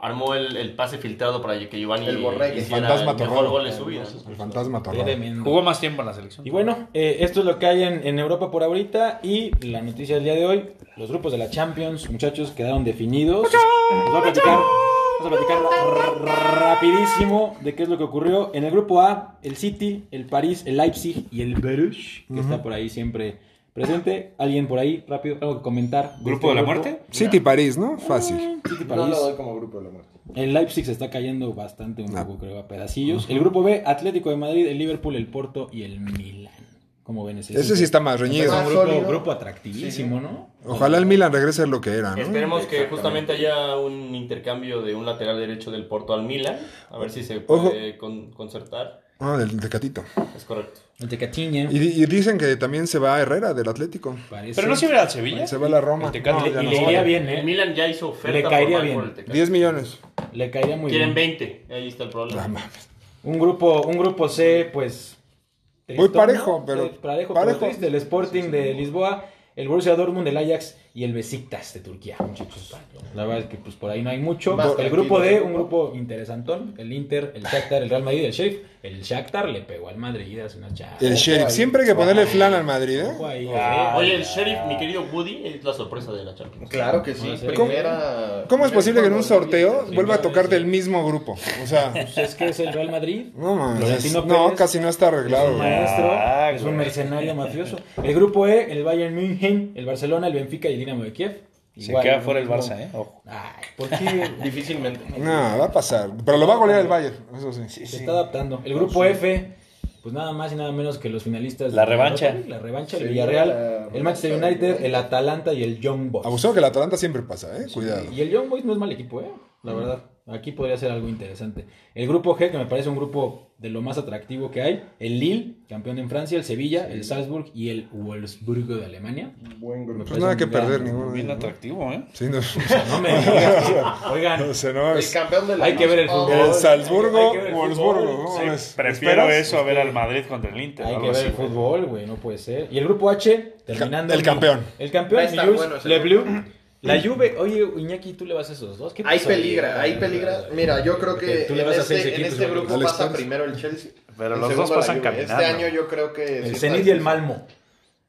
armó el, el pase filtrado para que Giovanni El borregue. hiciera el Fantasma mejor Torrado. gol de su vida. ¿no? El fantasma Torrado. Jugó más tiempo en la selección. Y bueno, eh, esto es lo que hay en, en Europa por ahorita. Y la noticia del día de hoy: los grupos de la Champions, muchachos, quedaron definidos. Les voy a platicar, vamos a platicar ra- rapidísimo de qué es lo que ocurrió. En el grupo A, el City, el París, el Leipzig y el Bruges, que está por ahí siempre presente. ¿Alguien por ahí, rápido, algo que comentar? ¿Grupo de la muerte? City París, ¿no? Fácil. City, No París. lo doy como grupo de la muerte. El Leipzig se está cayendo bastante, un poco, creo, a pedacillos. El grupo B, Atlético de Madrid, el Liverpool, el Porto y el Milan. ¿Cómo ven ese? Ese sí está más Es reñido. un Más grupo, atractivísimo, ¿no? Ojalá el Milan regrese a lo que era, ¿no? Esperemos que justamente haya un intercambio de un lateral derecho del Porto al Milan. A ver si se puede con- concertar. Ah, del Tecatito. Es correcto. El Tecatiña. Y, y dicen que también se va a Herrera del Atlético. parece. Pero no se iba a Sevilla. Se va a la Roma. El Tecate. No, ya y no le va. iría bien, El ¿eh? Milan ya hizo oferta Le caería formal bien. por el Tecate. 10 millones. Le caería muy Quieren bien. 20. Ahí está el problema. Un grupo, un grupo C, pues. Muy parejo, pero- Eh, Parejo, parejo. pero triste. El Sporting de Lisboa, el Borussia Dortmund, el Ajax y el Besiktas de Turquía, muchachos. La verdad es que pues por ahí no hay mucho. Más el grupo D, un grupo. interesantón. El Inter, el Shakhtar, el Real Madrid, el Sheriff. El Shakhtar le pegó al Madrid hace una charla. El Sheriff. Siempre hay que ponerle flan al Madrid, ¿eh? Ahí, Ah. Oye, el sheriff, mi querido Woody, es la sorpresa de la Champions. Claro que sí. Ser. Primera. ¿Cómo es posible que en un sorteo vuelva a tocar del mismo grupo? O sea, Pues es que es el Real Madrid. no. Florentino No, Pérez. casi no está arreglado. Es un maestro, Ah, es un mercenario mafioso. El grupo E, el Bayern München, el Barcelona, el Benfica y el Dinamo de Kiev. Se Igual, queda fuera el. Barça, ¿eh? Ojo. Ay, ¿por qué? Difícilmente. No, va a pasar. Pero lo va a golear el Bayern, eso sí. Se está adaptando. El grupo F, pues nada más y nada menos que los finalistas. La revancha. La revancha, el Sí, Villarreal, la el Manchester United, el Atalanta y el Young Boys. Abusado que el Atalanta siempre pasa, ¿eh? Cuidado. Y el Young Boys no es mal equipo, ¿eh? La verdad. Aquí podría ser algo interesante. El grupo G, que me parece un grupo de lo más atractivo que hay. El Lille, campeón en Francia, el Sevilla, el Salzburg y el Wolfsburgo de Alemania. Buen grupo. Pues nada que gran perder ninguno. de Bien atractivo, ¿eh? Sí, no. No me digas. Oigan, No sé, no El campeón de la Hay que ver el fútbol. El Salzburgo, el Wolfsburgo. prefiero ¿Esperas? eso a ver al Madrid contra el Inter. hay que ver así, el fútbol, güey, no puede ser. Y el grupo H, terminando. El campeón. El campeón, estar Jules, La Juve, oye, Iñaki, tú le vas a esos dos. ¿Qué Ahí pasó? peligra, ahí peligra. Mira, yo creo que Tú le en a este, en este grupo pasa primero el Chelsea. Pero en los dos pasan Juve. caminando. Este año yo creo que... El Zenit y el. Malmo.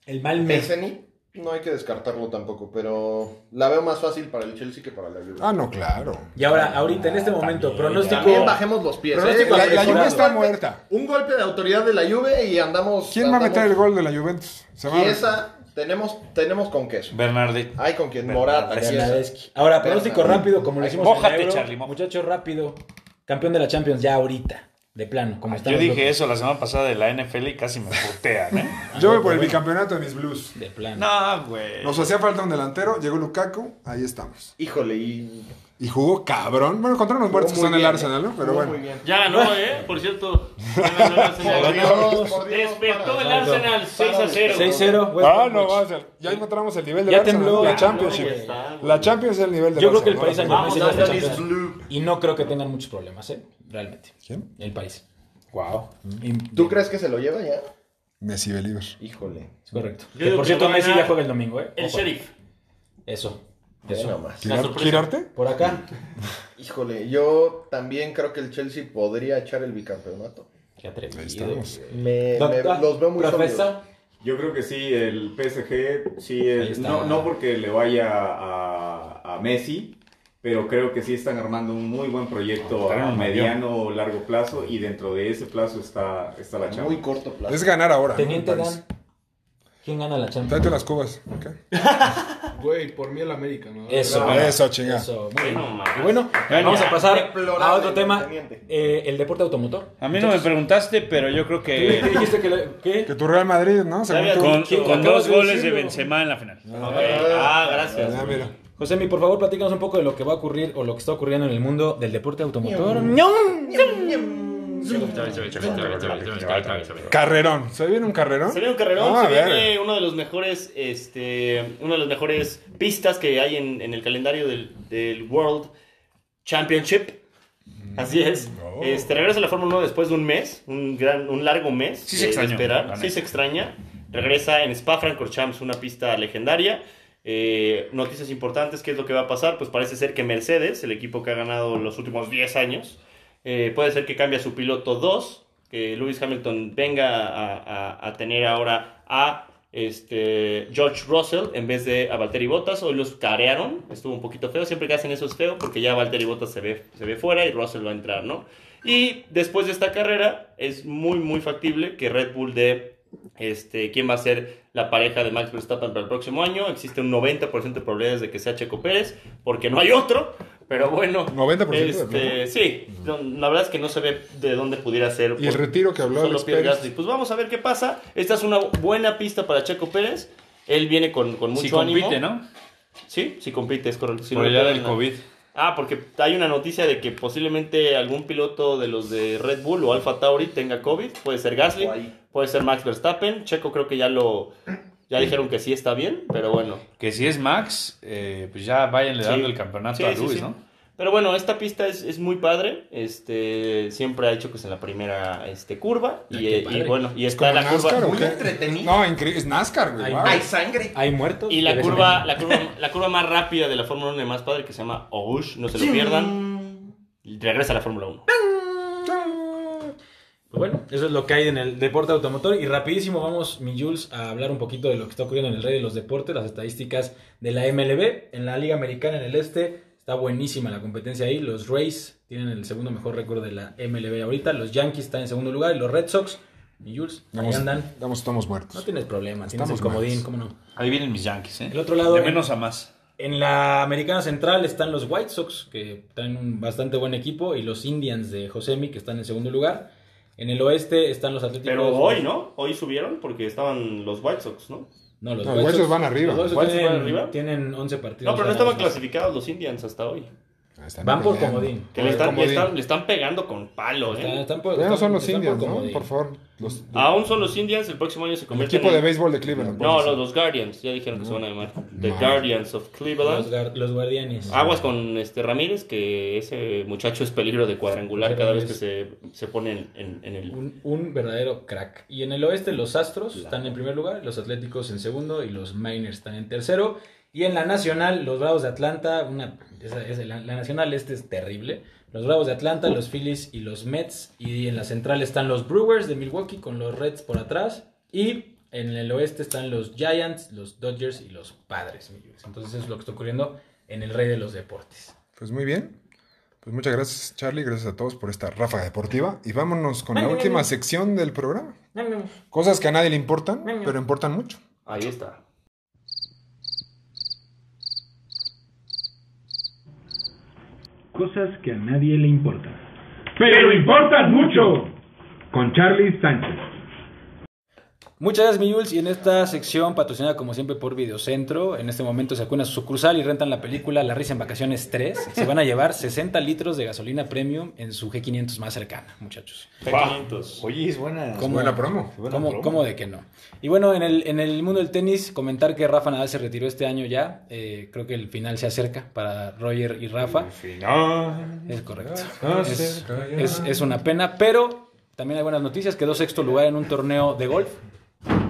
El Malme. El Zenit no hay que descartarlo tampoco, pero la veo más fácil para el Chelsea que para la Juve. Ah, no, claro. Y ahora, ahorita, en este momento, También, pronóstico. También bajemos los pies. Pronóstico ¿eh? La, la. Juve está muerta. Un golpe de autoridad de la Juve y andamos... ¿Quién va a meter el gol de la Juventus? Se va a- tenemos, tenemos con queso. Bernardi. Hay con quien Morata. Ahora, pronóstico rápido, como lo hicimos mójate, en Euro. Charlie, mójate. Muchachos, rápido. Campeón de la Champions ya ahorita. De plano, como estamos Yo dije locos. eso la semana pasada de la NFL y casi me putean, ¿eh? Yo voy por el bicampeonato de mis Blues. De plano. No, güey. Nos hacía falta un delantero, llegó Lukaku, ahí estamos. Híjole, y... Y jugó cabrón. Bueno, contra unos muertos que son el Arsenal, ¿no? ¿eh? Pero Jugó bueno. muy bien. Ya ganó, ¿eh? Por cierto. Despertó el. Arsenal 6 a 0. 6-0. West Ah, Bromwich. no, va a ser. Ya encontramos el nivel del Ya Arsenal, tembló, La ya Championship. La Champions es el nivel del Yo creo que el blue. Y no creo que tengan muchos problemas, ¿eh? Realmente. ¿Quién? El país. Wow. ¿Tú crees que se lo lleva ya? Messi Believer. Híjole. Es correcto. Por cierto, Messi ya juega el domingo, ¿eh? El sheriff. Eso. Eso. nomás. ¿Girarte? Por acá. Híjole, yo también creo que el Chelsea podría echar el bicampeonato. Qué atrevido. Me, los veo muy sólidos. Yo creo que sí, el PSG, sí, es, no, no porque le vaya a, a Messi, pero creo que sí están armando un muy buen proyecto a mediano o largo plazo y dentro de ese plazo está, está la Muy chamba. corto plazo. Es ganar ahora. Teniente. Dan. ¿Quién gana la Champions? Tráete las cubas. ok. Güey, por mí el América, ¿no? Eso, Ah, eso, chinga. Eso, muy bien. No mames. Y bueno, vamos a pasar a otro tema, eh, el deporte automotor. A mí no me preguntaste, pero yo creo ¿Qué que dijiste que le- qué? Que tu Real Madrid, ¿no? Según había tú. con, dos goles de. Benzema en la final. Ok. Ah, gracias. Ya, mira. José, por favor, platícanos un poco de lo que va a ocurrir o lo que está ocurriendo en el mundo del deporte automotor. Carrerón. ¿Se viene un carrerón? Se viene un carrerón, Ah, se viene uno de los mejores, este, una de las mejores pistas que hay en, en el calendario del, del World Championship. Así es. Oh. Este, regresa a la Fórmula 1 después de un mes, un gran, un largo mes. Sí se esperar. la Sí se extraña. Regresa en Spa-Francorchamps, una pista legendaria. Eh, noticias importantes, ¿qué es lo que va a pasar? Pues parece ser que Mercedes, el equipo que ha ganado los últimos 10 años, eh, puede ser que cambie a su piloto 2, que Lewis Hamilton venga a, a- a tener ahora a este, George Russell en vez de a Valtteri Bottas. Hoy los carearon, estuvo un poquito feo, siempre que hacen eso es feo porque ya Valtteri Bottas se ve, se ve fuera y Russell va a entrar, ¿no? Y después de esta carrera es muy, muy factible que Red Bull dé este, quién va a ser la pareja de Max Verstappen para el próximo año. Existe un 90% de probabilidades de que sea Checo Pérez, porque no hay otro. Pero bueno, 90% de este, sí, no, la verdad es que no se ve de dónde pudiera ser. Y el retiro que Alex Pierre Pérez. Gasly. Pues vamos a ver qué pasa. Esta es una buena pista para Checo Pérez. Él viene con, con mucho Si compite, ánimo. ¿no? Sí, sí compite, es correcto. Si Por no le allá pegan del la- COVID. Ah, porque hay una noticia de que posiblemente algún piloto de los de Red Bull o Alfa Tauri tenga COVID. Puede ser Gasly, puede ser Max Verstappen. Checo creo que ya lo ya dijeron que sí está bien, pero bueno. Que si es Max, eh, pues ya váyanle Sí. dando el campeonato Sí, a Luis, sí. ¿no? Pero bueno, esta pista es, es muy padre. Este siempre ha hecho que es en la primera este, curva. Ay, Y, eh, y bueno, y ¿Es está como la curva. NASCAR o Muy qué? entretenido. No, increíble. Es NASCAR, güey. Wow. Hay sangre. ¿Hay muertos? Y la curva, la curva, la curva más rápida de la Fórmula 1 y más padre que se llama Ogush, no se lo pierdan. Y regresa a la Fórmula 1. Pues bueno, eso es lo que hay en el deporte automotor. Y rapidísimo vamos, mi Jules, a hablar un poquito de lo que está ocurriendo en el rey de los deportes, las estadísticas de la MLB. En la Liga Americana en el Este está buenísima la competencia ahí. Los Rays tienen el segundo mejor récord de la MLB ahorita. Los Yankees están en segundo lugar y los Red Sox, mi Jules, ahí Estamos, andan. estamos, estamos muertos. No tienes problema, tienes Estamos el comodín. ¿cómo no? Ahí vienen mis Yankees, ¿eh? El otro lado, De en- menos a más. En la Americana Central están los White Sox, que traen un bastante buen equipo, y los Indians de Josemi, que están en segundo lugar. En el oeste están los Atléticos. Pero hoy, ¿no? Hoy subieron porque estaban los White Sox, ¿no? No, los No, White White Sox Sox van arriba. Los White Sox tienen, van arriba. tienen 11 partidos. No, pero no estaban clasificados los Indians hasta hoy. Están Van por comodín. Que le están, le, están, le están pegando con palo, Están- ¿eh? están por- Ya no son los Indians, ¿no? comodín. Por favor. Los, Aún son los Indians, el próximo año se el convierten equipo de en- béisbol de Cleveland. No, pues. los, los Guardians, ya dijeron que se van a llamar. The. Guardians of Los, Cleveland. gar- los guardianes. Aguas con este Ramírez, que ese muchacho es peligro de cuadrangular cada vez que se, se pone en, en- en el... Un, un verdadero crack. Y en el oeste los Astros están en primer lugar, los Atléticos en segundo y los Miners están en tercero. Y en la Nacional, los Bravos de Atlanta, una, esa- esa- la, la Nacional este es terrible. Los Bravos de Atlanta, los Phillies y los Mets. Y en la central están los Brewers de Milwaukee con los Reds por atrás. Y en el oeste están los Giants, los Dodgers y los Padres. Entonces eso es lo que está ocurriendo en el rey de los deportes. Pues muy bien. Pues muchas gracias, Charlie. Gracias a todos por esta ráfaga deportiva. Y vámonos con la última sección del programa. Cosas que a nadie le importan, pero importan mucho. Ahí está. Cosas que a nadie le importan. Pero importan mucho. Con Charlie Sánchez. Muchas gracias, mi Jules. Y en esta sección, patrocinada como siempre por Videocentro, en este momento se acuerdan su sucursal y rentan la película La Risa en Vacaciones 3. Se van a llevar 60 litros de gasolina premium en su G500 más cercana, muchachos. P500. Oye, es buena. ¿Cómo? Buena promo. buena ¿Cómo, promo. cómo de que no? Y bueno, en el, en el mundo del tenis, comentar que Rafa Nadal se retiró este año ya. Eh, creo que el final se acerca para Roger y Rafa. Final. Es correcto. Es, es- es una pena, pero también hay buenas noticias. Quedó sexto lugar en un torneo de golf.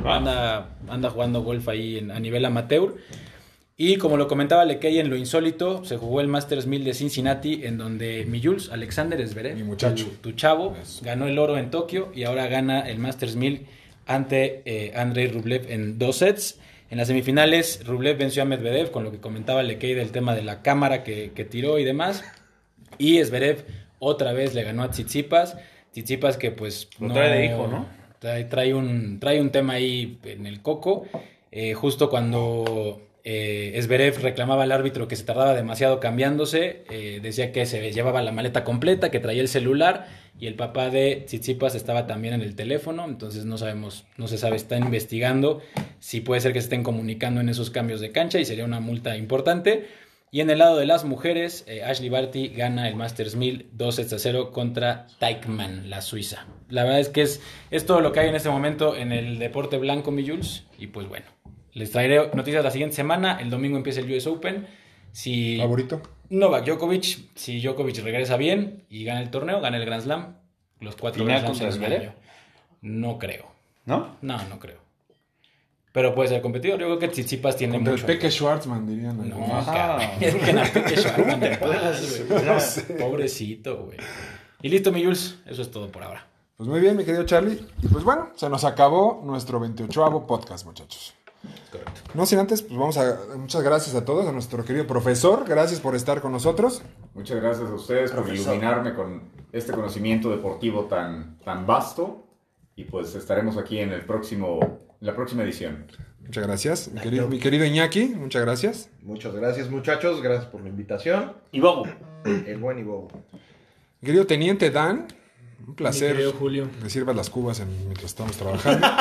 Anda, anda jugando golf ahí en- a nivel amateur. Y como lo comentaba Lekey en lo insólito, se jugó el Masters 1000 de Cincinnati, en donde mi Jules, Alexander Zverev, Mi muchacho. tu, tu chavo, Eso. ganó el oro en Tokio y ahora gana el Masters 1000 ante eh, Andrei Rublev en dos sets. En las semifinales, Rublev venció a Medvedev, con lo que comentaba Lekey del tema de la cámara que, que tiró y demás. Y Zverev otra vez le ganó a Tsitsipas. Tsitsipas que pues... Lo trae de hijo, ¿no? Trae, trae un, trae un tema ahí en el coco. Eh, justo cuando Eh, Zverev reclamaba al árbitro que se tardaba demasiado cambiándose, eh, decía que se llevaba la maleta completa, que traía el celular y el papá de Tsitsipas estaba también en el teléfono, entonces no sabemos, no se sabe, está investigando si puede ser que se estén comunicando en esos cambios de cancha y sería una multa importante. Y en el lado de las mujeres, eh, Ashley Barty gana el Masters 1000 2 sets a 0 contra Teichmann, la suiza. La verdad es que es, es todo lo que hay en este momento en el deporte blanco, mi Jules. Y pues bueno, les traeré noticias la siguiente semana. El domingo empieza el US Open. Si Favorito. Novak Djokovic, si Djokovic regresa bien y gana el torneo, gana el Grand Slam, los cuatro ¿Final Grand Slams. No creo. ¿No? No, no creo. Pero puede ser competidor. Yo creo que Tsitsipas tiene Contra el. Peque Schwartzman, dirían. No. Es que no, Peque Schwartzman te puedas, güey. Pobrecito, güey. Y listo, mi Jules. Eso es todo por ahora. Pues muy bien, mi querido Charlie. Y pues bueno, se nos acabó nuestro 28 podcast, muchachos. No sin antes, pues vamos a. Muchas gracias a todos, a nuestro querido profesor. Gracias por estar con nosotros. Muchas gracias a ustedes por iluminarme con este conocimiento deportivo tan, tan vasto. Y pues estaremos aquí en el próximo, en la próxima edición. Muchas gracias. Mi querido, mi querido Iñaki, muchas gracias. Muchas gracias, muchachos. Gracias por la invitación. Y Bobo. El buen Ivo. Mi querido Teniente Dan, un placer querido Julio. que sirvas las cubas en- mientras estamos trabajando.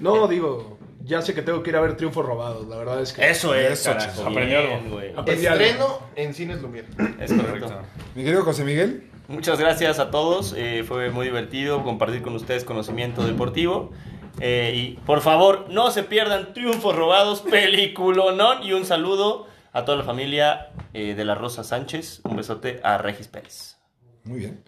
No, digo, ya sé que tengo que ir a ver triunfos robados. La verdad es que. Eso es, Eso, carajo. Aprendió algo. Estreno en Cines Lumière. Es correcto. mi querido José Miguel, Muchas gracias a todos. eh, fue muy divertido compartir con ustedes conocimiento deportivo. Eh, y por favor, no se pierdan Triunfos Robados, peliculonón. Y un saludo a toda la familia eh, de la Rosa Sánchez. Un besote a Regis Pérez. muy bien.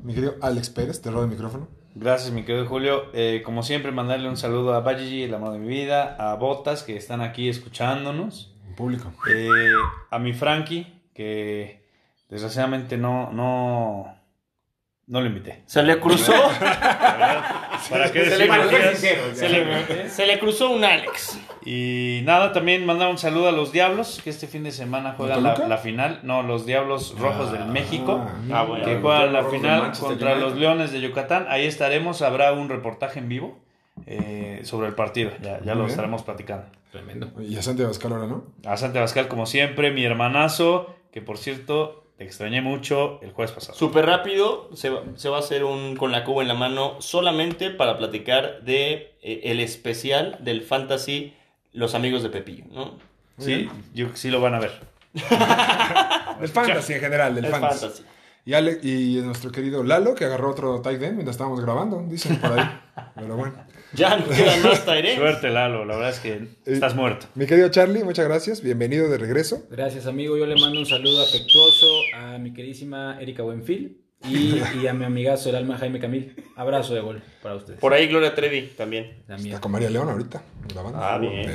Mi querido Alex Pérez, te robo el micrófono. Gracias, mi querido Julio. Eh, como siempre, mandarle un saludo a Bajiji, el amor de mi vida, a Botas, que están aquí escuchándonos, En público. eh, a mi Frankie, que desgraciadamente no, no, no lo invité. Se le cruzó. ¿Para qué se, le, sincero, se le- se le cruzó un Alex. Y nada, también mandar un saludo a los Diablos, que este fin de semana juegan la, final. No, los Diablos Rojos del México. Ah, bueno. que juegan la final contra los Leones de Yucatán. Ahí estaremos, habrá un reportaje en vivo eh, sobre el partido. Ya, ya lo bien. estaremos platicando. Tremendo. Y a Santiago Abascal ahora, ¿no? A Santi Abascal, como siempre, mi hermanazo, que por cierto, te extrañé mucho el jueves pasado. Súper rápido, se va, se va a hacer un con la cuba en la mano solamente para platicar de eh, el especial del Fantasy Los Amigos de Pepillo, ¿no? Sí, yo sí lo van a ver. Del fantasy en general, del El fantasy. Fantasy. Y, Ale- y nuestro querido Lalo, que agarró otro tight end mientras estábamos grabando, dicen por ahí. Pero bueno. Ya no quedan más Tyrens. Suerte, Lalo, la verdad es que estás muerto. Mi querido Charlie, muchas gracias. Bienvenido de regreso. Gracias, amigo. Yo le mando un saludo afectuoso a mi queridísima Erika Buenfil y, y a mi amigazo, el alma Jaime Camil. Abrazo de gol para ustedes. Por ahí Gloria Trevi también. También. Está con María León ahorita, grabando. Ah, bien.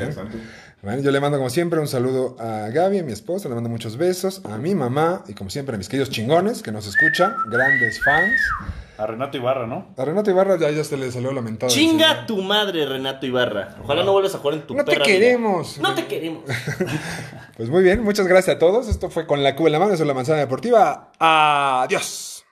Bueno, yo le mando como siempre un saludo a Gaby, a mi esposa, le mando muchos besos, a mi mamá y como siempre a mis queridos chingones que nos escuchan, grandes fans. A Renato Ibarra, ¿no? A Renato Ibarra ya, ya se le salió lamentado. Chinga tu madre, Renato Ibarra. Ojalá no vuelvas a jugar en tu No te vida. queremos. No te queremos. Pues muy bien, muchas gracias a todos. Esto fue con la cuba en la mano, eso es la manzana deportiva. Adiós.